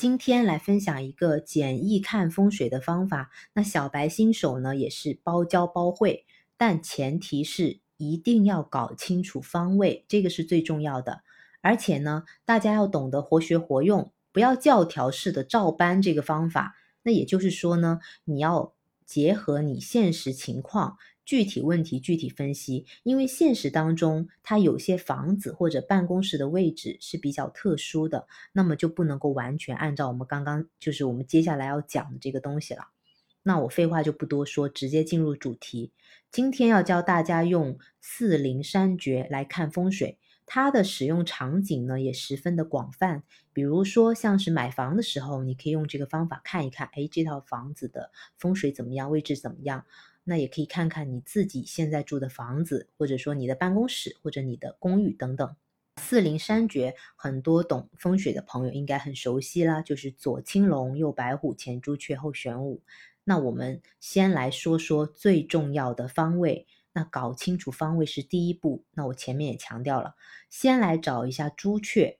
今天来分享一个简易看风水的方法。那小白新手呢，也是包教包会，但前提是一定要搞清楚方位，这个是最重要的。而且呢，大家要懂得活学活用，不要教条式的照搬这个方法。那也就是说呢，你要结合你现实情况。具体问题具体分析，因为现实当中它有些房子或者办公室的位置是比较特殊的，那么就不能够完全按照我们刚刚就是我们接下来要讲的这个东西了。那我废话就不多说，直接进入主题。今天要教大家用四灵山诀来看风水，它的使用场景呢也十分的广泛。比如说像是买房的时候，你可以用这个方法看一看，哎，这套房子的风水怎么样，位置怎么样。那也可以看看你自己现在住的房子，或者说你的办公室，或者你的公寓等等。四灵山诀，很多懂风水的朋友应该很熟悉啦，就是左青龙，右白虎，前朱雀，后玄武。那我们先来说说最重要的方位。那搞清楚方位是第一步。那我前面也强调了，先来找一下朱雀。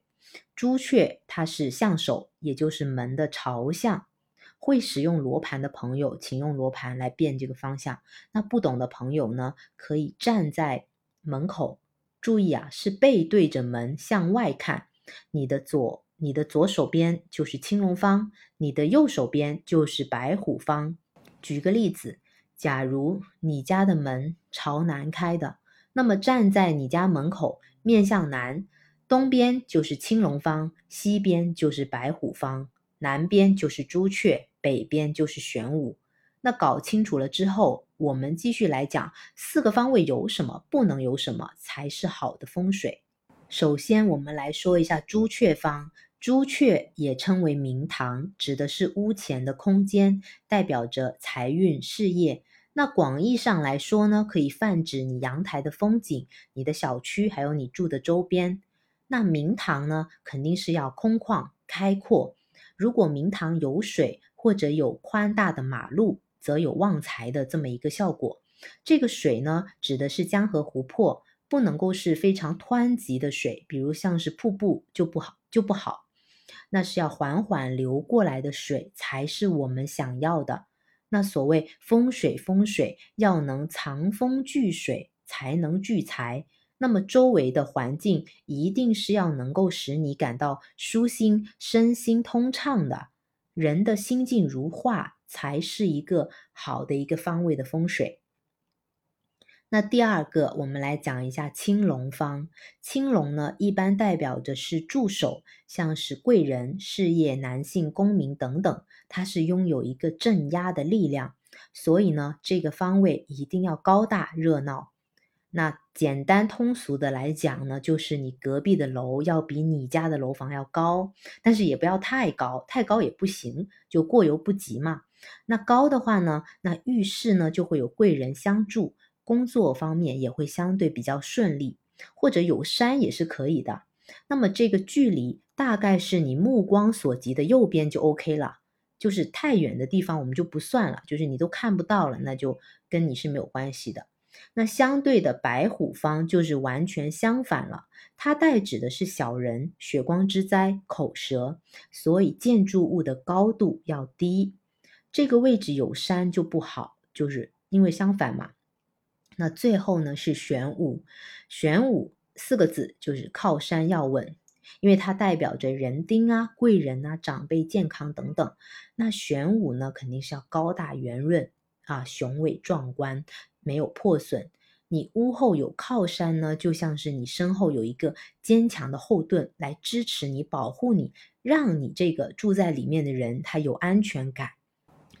朱雀它是向首，也就是门的朝向。会使用罗盘的朋友，请用罗盘来辨这个方向。那不懂的朋友呢，可以站在门口，注意啊，是背对着门向外看。你的左，你的左手边就是青龙方，你的右手边就是白虎方。举个例子，假如你家的门朝南开的，那么站在你家门口面向南，东边就是青龙方，西边就是白虎方，南边就是朱雀。北边就是玄武，那搞清楚了之后，我们继续来讲四个方位有什么，不能有什么才是好的风水。首先，我们来说一下朱雀方。朱雀也称为明堂，指的是屋前的空间，代表着财运、事业。那广义上来说呢，可以泛指你阳台的风景、你的小区，还有你住的周边。那明堂呢，肯定是要空旷、开阔。如果明堂有水，或者有宽大的马路，则有旺财的这么一个效果。这个水呢，指的是江河湖泊，不能够是非常湍急的水，比如像是瀑布就不好，就不好。那是要缓缓流过来的水，才是我们想要的。那所谓风水，风水要能藏风聚水，才能聚财。那么周围的环境一定是要能够使你感到舒心，身心通畅的。人的心境如画，才是一个好的一个方位的风水。那第二个，我们来讲一下青龙方。青龙呢，一般代表的是助手，像是贵人、事业、男性、公民等等，它是拥有一个镇压的力量。所以呢，这个方位一定要高大热闹。那简单通俗的来讲呢，就是你隔壁的楼要比你家的楼房要高，但是也不要太高，太高也不行，就过犹不及嘛。那高的话呢，那遇事呢就会有贵人相助，工作方面也会相对比较顺利，或者有山也是可以的。那么这个距离大概是你目光所及的右边就 OK 了，就是太远的地方我们就不算了，就是你都看不到了，那就跟你是没有关系的。那相对的白虎方就是完全相反了，它代指的是小人、血光之灾、口舌，所以建筑物的高度要低。这个位置有山就不好，就是因为相反嘛。那最后呢是玄武，玄武四个字就是靠山要稳，因为它代表着人丁啊、贵人啊、长辈健康等等。那玄武呢肯定是要高大圆润啊，雄伟壮观。没有破损，你屋后有靠山呢，就像是你身后有一个坚强的后盾来支持你、保护你，让你这个住在里面的人他有安全感。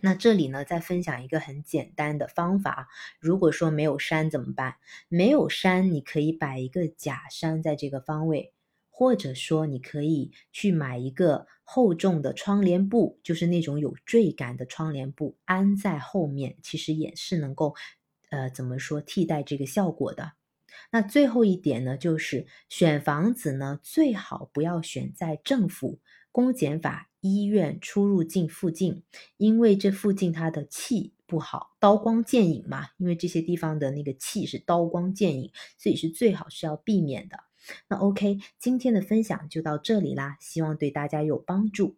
那这里呢，再分享一个很简单的方法：如果说没有山怎么办？没有山，你可以摆一个假山在这个方位，或者说你可以去买一个厚重的窗帘布，就是那种有坠感的窗帘布，安在后面，其实也是能够。呃，怎么说替代这个效果的？那最后一点呢，就是选房子呢，最好不要选在政府、公检法、医院出入境附近，因为这附近它的气不好，刀光剑影嘛。因为这些地方的那个气是刀光剑影，所以是最好是要避免的。那 OK，今天的分享就到这里啦，希望对大家有帮助。